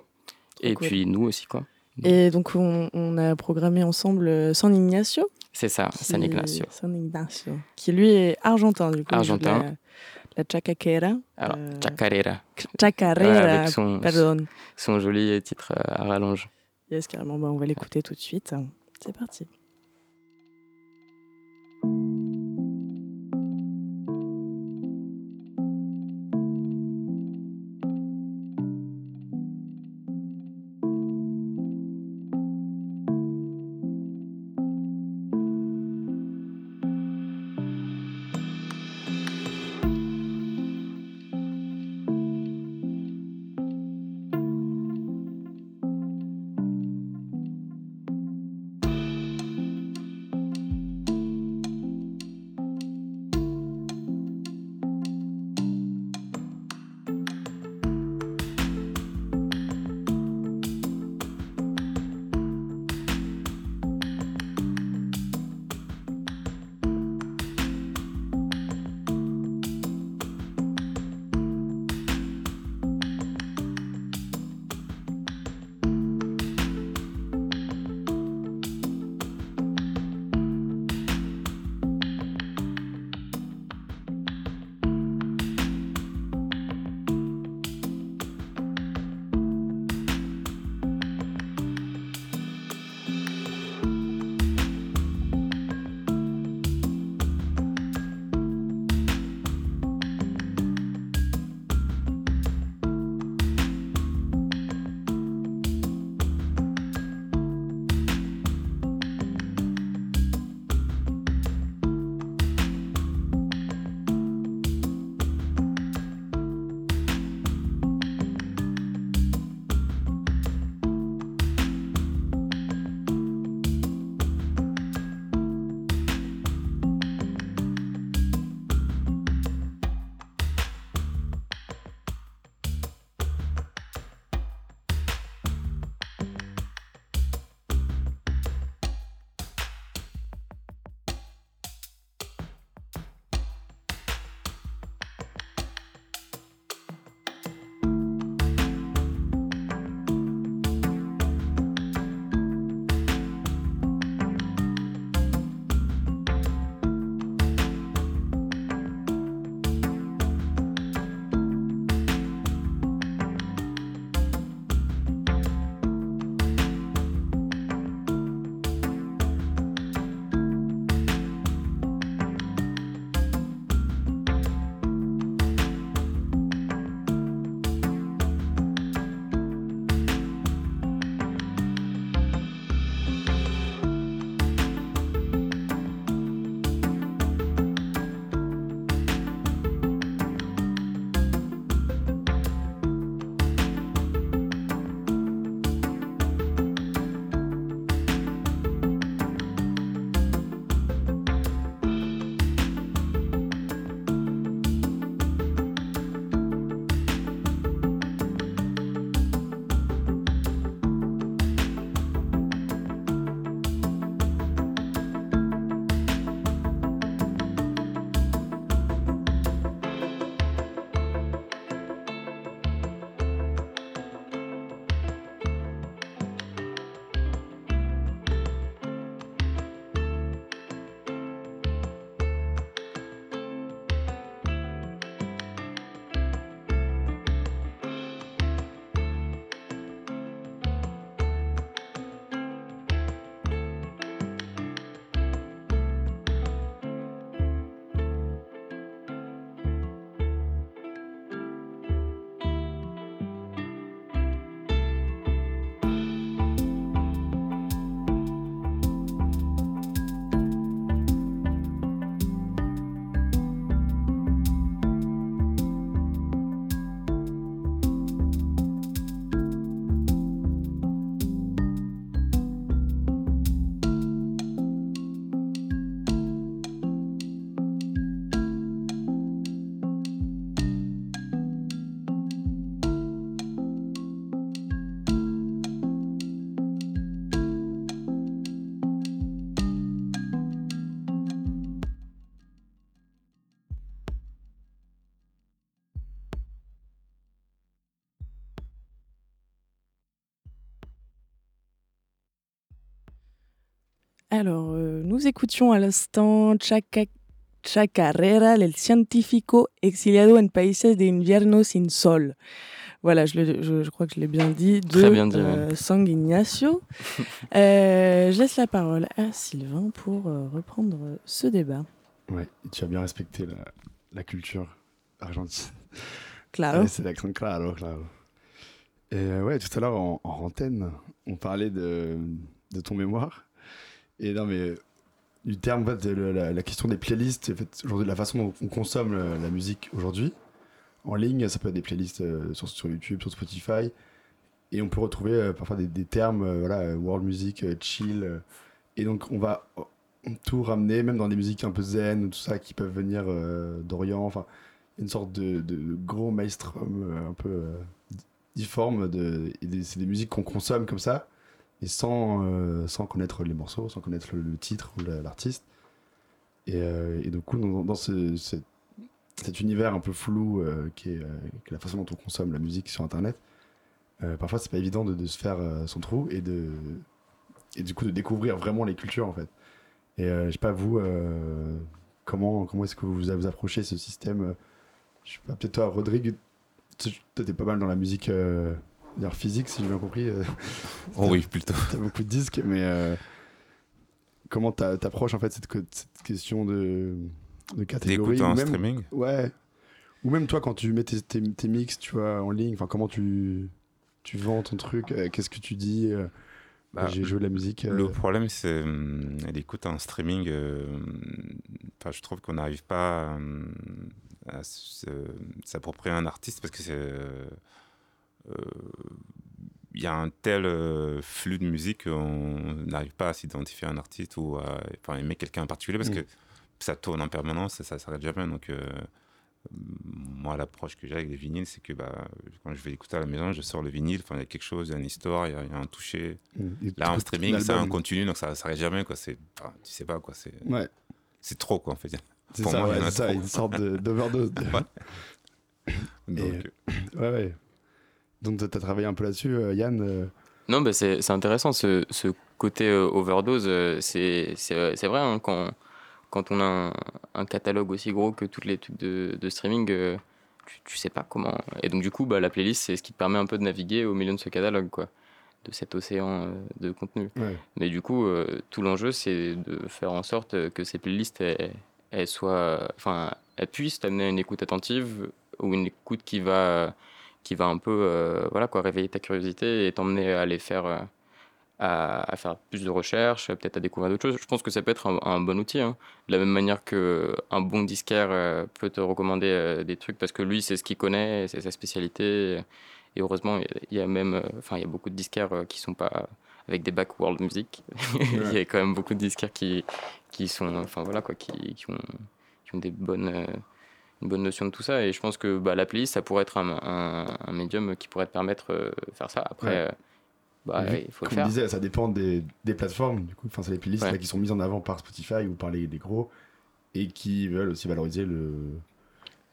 Et puis nous aussi, quoi. Et donc, on, a programmé ensemble euh, San Ignacio. C'est ça, San Ignacio. San Ignacio. Qui lui est argentin, du coup. Argentin. La, la chacaquera. Alors, euh, chacarera. Chacarera, son, pardon. Son joli titre à rallonge. Yes, carrément. Bah, on va l'écouter tout de suite. C'est parti. Alors, euh, nous écoutions à l'instant Chaca, Chacarrera, el científico exiliado en países de invierno sin sol. Voilà, je, le- je- je crois que je l'ai bien dit. De Très bien dit, euh, Sang Ignacio. (laughs) Euh, je laisse la parole à Sylvain pour euh, reprendre ce débat. Ouais, tu as bien respecté la, la culture argentine. Claro. C'est l'accent claro, claro. Et euh, ouais, tout à l'heure en, en antenne, on parlait de, de ton mémoire. Et non, mais du terme, la, question des playlists, en fait, la façon dont on consomme le- la musique aujourd'hui, en ligne, ça peut être des playlists euh, sur, sur YouTube, sur Spotify. Et on peut retrouver euh, parfois des, des termes, euh, voilà, euh, world music, euh, chill. euh, et donc, on va euh, tout ramener, même dans des musiques un peu zen, tout ça, qui peuvent venir euh, d'Orient. Enfin, une sorte de, gros maelstrom euh, un peu euh, difforme. De, c'est des musiques qu'on consomme comme ça, et sans, euh, sans connaître les morceaux, sans connaître le, titre ou la- l'artiste. Et, euh, et du coup, dans, ce- ce- cet univers un peu flou euh, qui, est, euh, qui est la façon dont on consomme la musique sur Internet, parfois c'est pas évident de, se faire son trou et de et du coup de découvrir vraiment les cultures en fait. Et je sais pas vous, comment comment est-ce que vous vous approchez ce système? Je sais pas, peut-être toi, Rodrigue, tu- t'es pas mal dans la musique dire physique si j'ai bien compris. euh, (laughs) Oh oui, plutôt. (laughs) T'as beaucoup de disques, mais euh, comment t'a- t'approches en fait cette, que- cette question de, de catégorie en même- streaming Ouais. Ou même toi, quand tu mets tes, tes, tes mix, tu vois, en ligne, enfin, comment tu, tu vends ton truc euh, Qu'est-ce que tu dis euh, Bah, J'ai joué de la musique. euh, Le problème, c'est hum, l'écoute en streaming. je trouve qu'on n'arrive pas hum, à s'approprier un artiste parce que c'est. Euh, euh, Il y a un tel euh, flux de musique qu'on n'arrive pas à s'identifier à un artiste ou à enfin, aimer quelqu'un en particulier parce Mm. que ça tourne en permanence et ça s'arrête jamais. Donc, euh, moi, l'approche que j'ai avec les vinyles, c'est que bah, quand je vais écouter à la maison, je sors le vinyle, il y a quelque chose, il y a une histoire, il y a, il y a un toucher. mm, Là, en streaming, un c'est un album. continu, donc ça s'arrête jamais, quoi. C'est, tu sais pas, quoi. C'est, Ouais, c'est trop, quoi, en fait. (laughs) c'est Pour ça, moi, il ouais, y en a c'est ça, trop. une sorte de- d'overdose. (laughs) de- Donc, Et- ouais, ouais. Donc, t'as travaillé un peu là-dessus, euh, Yann euh, Non, bah c'est intéressant ce, ce côté euh, overdose. c'est vrai, hein, quand, quand on a un, un catalogue aussi gros que toutes les trucs de, de streaming, tu, tu sais pas comment. Et donc, du coup, bah, la playlist, c'est ce qui te permet un peu de naviguer au milieu de ce catalogue, quoi, de cet océan euh, de contenu. Ouais. Mais du coup, euh, tout l'enjeu, c'est de faire en sorte que ces playlists, elles, elles soient, enfin, elles puissent t'amener à une écoute attentive ou une écoute qui va, qui va un peu, euh, voilà, quoi, réveiller ta curiosité et t'emmener à aller faire, euh, à, faire plus de recherches, peut-être à découvrir d'autres choses. Je pense que ça peut être un, bon outil, hein. de la même manière que un bon disquaire euh, peut te recommander des trucs parce que lui, c'est ce qu'il connaît, c'est sa spécialité. Et heureusement, il y a- même, enfin, il y a beaucoup de disquaires qui sont pas avec des back world music. (laughs) Il y a quand même beaucoup de disquaires qui, qui sont, enfin voilà quoi, qui, ont, qui ont des bonnes, une bonne notion de tout ça. Et je pense que bah, la playlist, ça pourrait être un, un, un médium qui pourrait te permettre euh, de faire ça. Après, Ouais. euh, bah, il faut le Comme faire. je disais, ça dépend des, des plateformes. Du coup, enfin, c'est les playlists Ouais. là, qui sont mises en avant par Spotify ou par les, les gros et qui veulent aussi valoriser le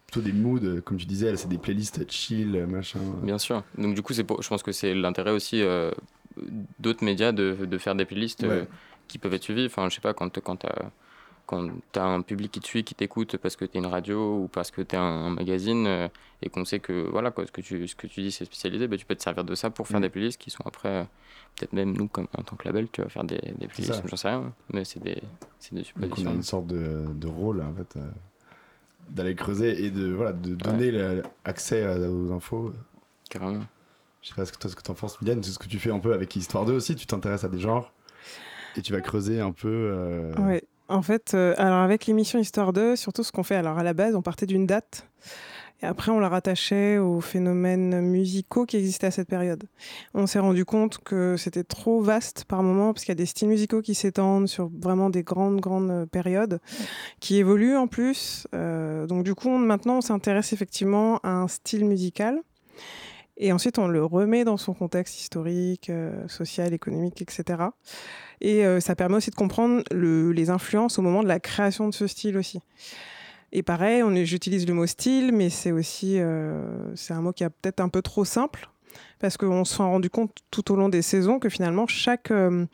plutôt des moods, euh, comme tu disais, c'est des playlists chill, machin. Bien sûr. Donc du coup, c'est pour, je pense que c'est l'intérêt aussi euh, d'autres médias de, de faire des playlists euh, qui peuvent être suivies. Enfin, je sais pas, quand, quand tu quand as un public qui te suit, qui t'écoute parce que tu es une radio ou parce que tu es un, un magazine euh, et qu'on sait que voilà, quoi, ce, que tu, ce que tu dis c'est spécialisé, bah, tu peux te servir de ça pour faire Mm. des playlists qui sont après, euh, peut-être même nous, comme, en tant que label, tu vas faire des, des playlists, j'en sais rien, mais c'est des, c'est des Donc on a suppositions. une sorte de, de rôle en fait, euh, d'aller creuser et de voilà de donner le- accès à- aux infos. Carrément. Je sais pas ce que toi ce que t'en penses, Mylène, c'est ce que tu fais un peu avec Histoire 2 aussi. Tu t'intéresses à des genres et tu vas creuser un peu. euh, Ouais. En fait, euh, alors avec l'émission Histoire 2, surtout ce qu'on fait, alors à la base, on partait d'une date. Et après, on la rattachait aux phénomènes musicaux qui existaient à cette période. On s'est rendu compte que c'était trop vaste par moment, parce qu'il y a des styles musicaux qui s'étendent sur vraiment des grandes, grandes euh, périodes, qui évoluent en plus. Euh, donc du coup, on- maintenant, on s'intéresse effectivement à un style musical. Et ensuite, on le remet dans son contexte historique, euh, social, économique, etc. Et euh, ça permet aussi de comprendre le- les influences au moment de la création de ce style aussi. Et pareil, j'utilise le mot style, mais c'est aussi euh, c'est un mot qui est peut-être un peu trop simple parce qu'on se s'est rendu compte tout au long des saisons que finalement chaque euh,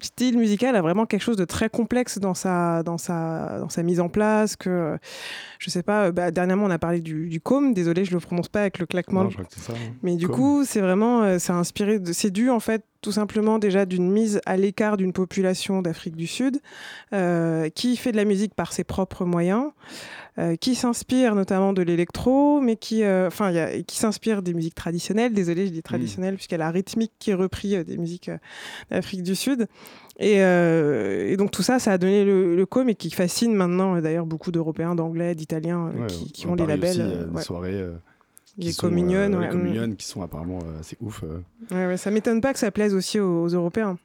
style musical a vraiment quelque chose de très complexe dans sa, dans sa, dans sa mise en place. Que, je sais pas, bah, dernièrement, on a parlé du, du com. Désolé, je le prononce pas avec le claquement. Non, je crois que c'est ça. hein. Mais du Com. coup, c'est vraiment, euh, c'est inspiré, de, c'est dû en fait tout simplement déjà d'une mise à l'écart d'une population d'Afrique du Sud euh, qui fait de la musique par ses propres moyens, euh, qui s'inspire notamment de l'électro, mais qui, euh, enfin, y qui s'inspire des musiques traditionnelles. Désolé, je dis traditionnelles puisqu'elle a la rythmique qui est repris euh, des musiques euh, d'Afrique du Sud. Et, euh, et donc tout ça, ça a donné le, le com et qui fascine maintenant d'ailleurs beaucoup d'Européens, d'Anglais, d'Italiens euh, Ouais, qui, qui on ont les labels. aussi, des ouais. soirées. euh, qui Les euh, ouais, les mm. qui sont apparemment euh, assez ouf. euh. Ouais, ouais, ça m'étonne pas que ça plaise aussi aux, aux Européens.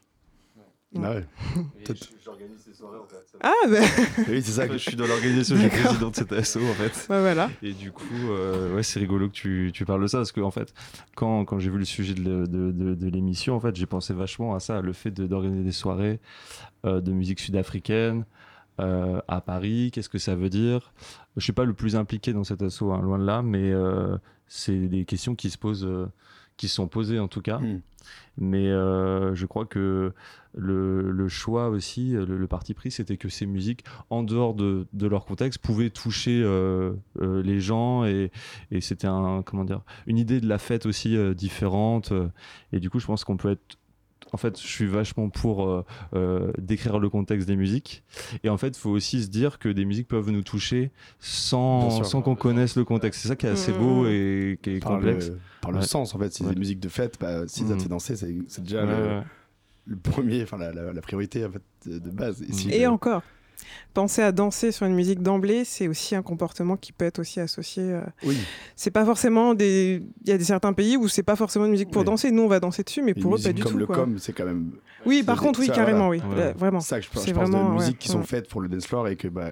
Ouais. Ah. (laughs) J'organise des soirées en fait. Ah, ben (laughs) Oui, c'est ça. je suis dans l'organisation, je suis président de cet asso en fait. bah voilà. Et du coup, euh, ouais, c'est rigolo que tu, tu parles de ça parce que en fait, quand, quand j'ai vu le sujet de, de, de- de l'émission, en fait, j'ai pensé vachement à ça, le fait de- d'organiser des soirées euh, de musique sud-africaine euh, à Paris. Qu'est-ce que ça veut dire? Je suis pas le plus impliqué dans cet assaut, hein, loin de là, mais euh, c'est des questions qui se posent, euh, qui sont posées en tout cas. Hmm. Mais euh, je crois que le, le choix aussi, le, parti pris, c'était que ces musiques, en dehors de, de leur contexte, pouvaient toucher euh, euh, les gens et, et c'était un, comment dire, une idée de la fête aussi différente. Et du coup, je pense qu'on peut être. En fait, je suis vachement pour euh, euh, décrire le contexte des musiques. Et en fait, il faut aussi se dire que des musiques peuvent nous toucher sans, sans qu'on connaisse le contexte. C'est ça qui est assez beau et qui est Par complexe. le, par le Ouais. sens, en fait. Si c'est Ouais. des musiques de fête, bah, si ça Mm. te fait danser, c'est déjà Ouais, le, premier, enfin la, la- la priorité en fait, de, de base. Et, si Et le- encore, penser à danser sur une musique d'emblée, c'est aussi un comportement qui peut être aussi associé. euh, Oui, C'est pas forcément des. Il y a des certains pays où c'est pas forcément une musique pour Oui. danser. Nous, on va danser dessus, mais une pour eux, pas du comme tout. le quoi. com, c'est quand même Oui, par contre, oui, ça, carrément, oui. voilà. Euh, Vraiment. ça que je, pense- C'est je pense vraiment, de ouais, musiques qui sont ouais. faites pour le dance floor et que bah,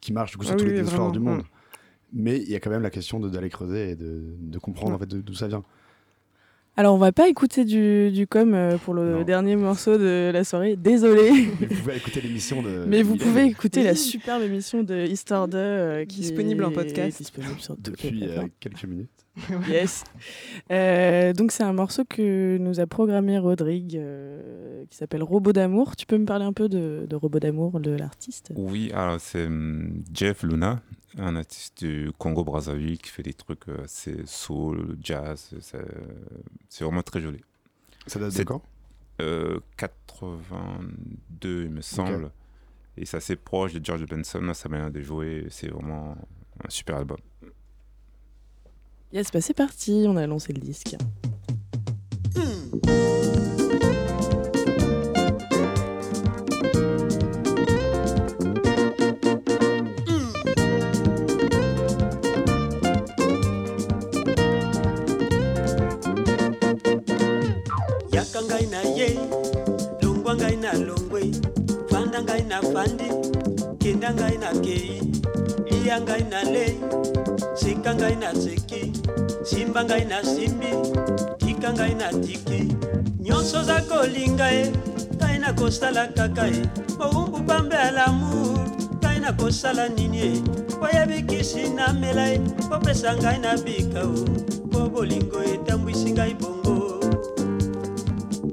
qui marchent du coup sur Ah tous oui, les dance floors du monde. Mais il y a quand même la question de- d'aller creuser et de, de comprendre Ouais. en fait de- d'où ça vient. Alors, on va pas écouter du, du com euh, pour le Non. dernier morceau de la soirée. Désolé. Mais vous (laughs) pouvez écouter l'émission de. Mais vous pouvez écouter la superbe émission de Easter Day euh, qui Disponible en est podcast. disponible sur depuis euh, quelques minutes. (laughs) Yes. Euh, donc c'est un morceau que nous a programmé Rodrigue euh, qui s'appelle Robot d'amour. Tu peux me parler un peu de, de Robot d'amour de l'artiste? Oui, alors c'est hum, Jeff Luna, un artiste du Congo-Brazzaville qui fait des trucs euh, assez soul, jazz. C'est vraiment très joli. Ça date de C'est- quand? Euh, 82, il me semble. Et c'est assez proche de George Benson, sa manière de jouer. C'est vraiment un super album. Yes, bah c'est parti, on a lancé le disque. Kenda ngai na kei lia ngai na lei seka ngai na seki simba ngai na simbi tika ngai na tiki. Nyonso za kolinga ye ngai na kosala kaka ye. Mowumbu pambe ya lamour ngai na kosala nini ye? Oyebikisi namela ye popesa ngai na bikao. Po bolingo etambwisi ngai bongo.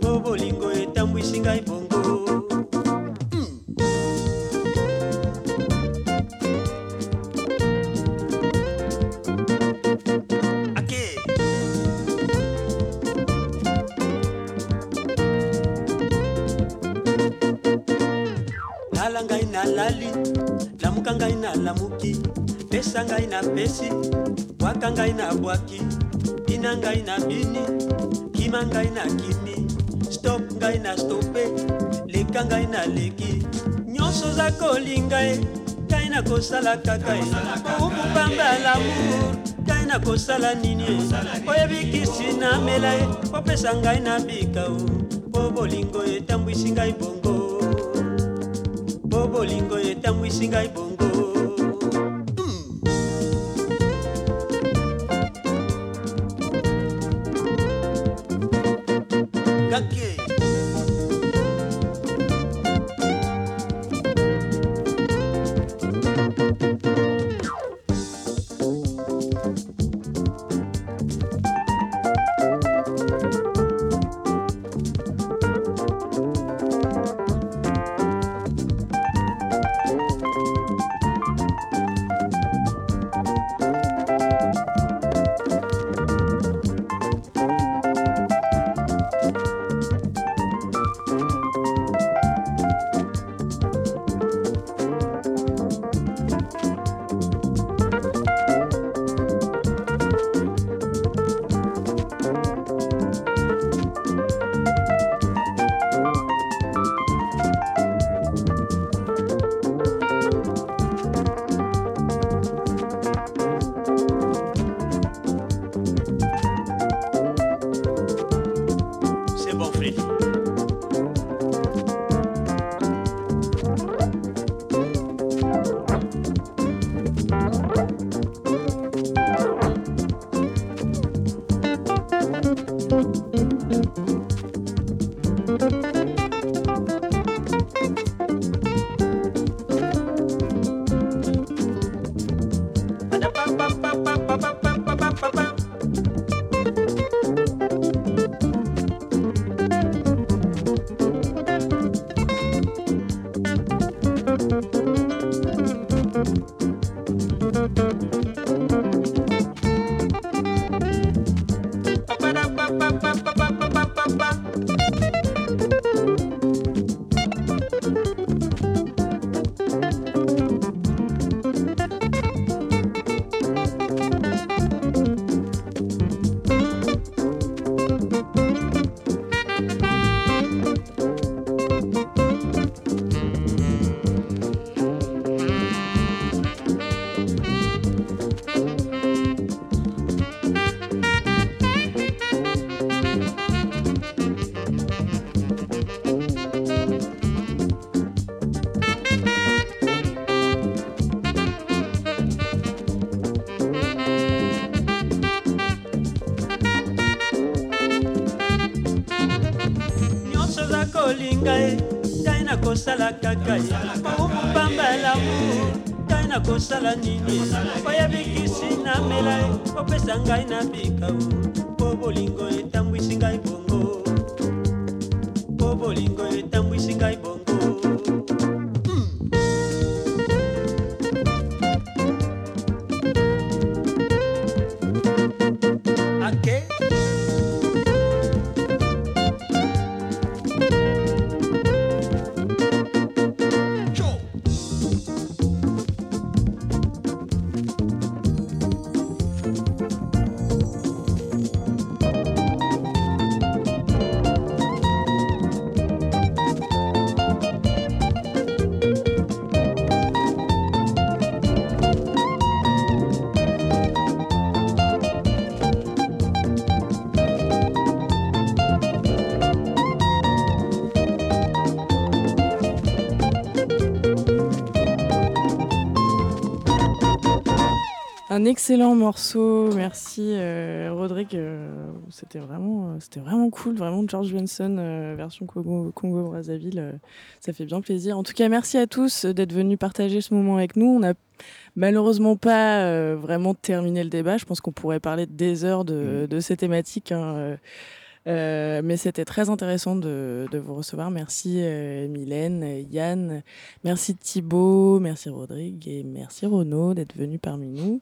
Po bolingo etambwisi ngai bongo ngai na pesi bwaka ngai na bwaki bina ngai na bini kima ngai na kimi stop ngai na stope leka ngai na leki. Nyonso za kolinga ye ngai na kosala kaka ye. Okupamba ya lamour ngai na kosala nini ye? Oyebikisi namela ye popesa ngai na bikao po bolingo etambwisi ngai bongo. Po bolingo etambwisi ngai bongo nakosala nini? Oyebikisi namela opesa ngai na bikau excellent morceau, merci euh, Rodrigue. euh, c'était vraiment, euh, c'était vraiment cool, vraiment George Benson euh, version Congo, Congo Brazzaville. ça fait bien plaisir. En tout cas, merci à tous d'être venus partager ce moment avec nous. On n'a malheureusement pas vraiment terminé le débat. Je pense qu'on pourrait parler des heures de, de ces thématiques. hein, euh, mais c'était très intéressant de, de vous recevoir. Merci euh, Mylène, Yann, merci Thibaut, merci Rodrigue et merci Renaud d'être venus parmi nous.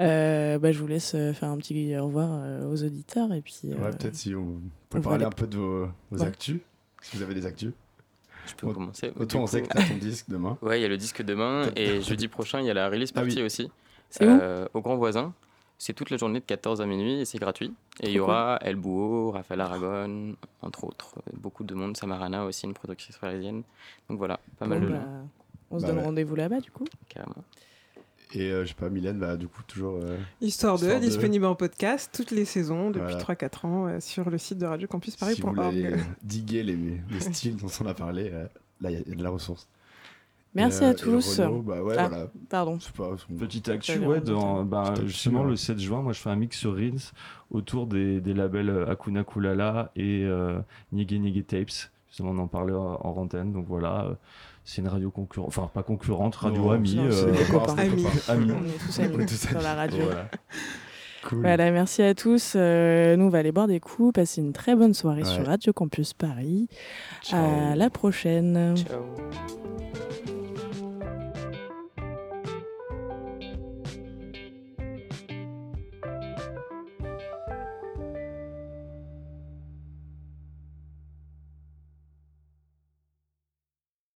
Euh, bah, je vous laisse faire un petit au revoir euh, aux auditeurs et puis. euh, Ouais, peut-être si on peut parler un peu de vos, vos Ouais. actus. Si vous avez des actus. Je peux commencer. Toi, Du on sait que t'as ton disque demain. (laughs) Ouais, il y a le disque demain et jeudi prochain, il y a la release Ah oui. party aussi. C'est où Euh, Au Grand Voisin. C'est toute la journée de 14 à minuit et c'est gratuit. Et il y aura El Bouho, Raphaël Aragon, entre autres. Beaucoup de monde. Samarana aussi, une productrice parisienne. Donc voilà, pas mal de bah, gens, on se Bah donne ouais. rendez-vous là-bas du coup. carrément. Et euh, je sais pas, Mylène, bah, du coup, toujours. euh, Histoire 2, Histoire deux. disponible en podcast toutes les saisons depuis Voilà. 3-4 ans euh, sur le site de Radio Campus si vous voulez Paris.org. (laughs) diguer les, les styles dont on a parlé, euh, là, il y a de la ressource. Merci Et, euh, à et tous. Renaud, bah ouais, Ah. voilà. Pardon. Pas, Petite actu, ouais, dans, actu, justement ouais. le 7 juin, moi je fais un mix sur Rins autour des, des labels euh, Akuna Kulala et euh, Nige Nige Tapes. Justement, on en parlait en antenne, donc voilà, euh, c'est une radio concurrente, enfin pas concurrente, radio Non, amie. non, euh, (laughs) Amis. amie. On est tous (laughs) amis sur la radio. Voilà. Cool. Voilà, merci à tous. Euh, nous, on va aller boire des coups, passer une très bonne soirée Ouais. sur Radio Campus Paris. Ciao. À la prochaine. Ciao.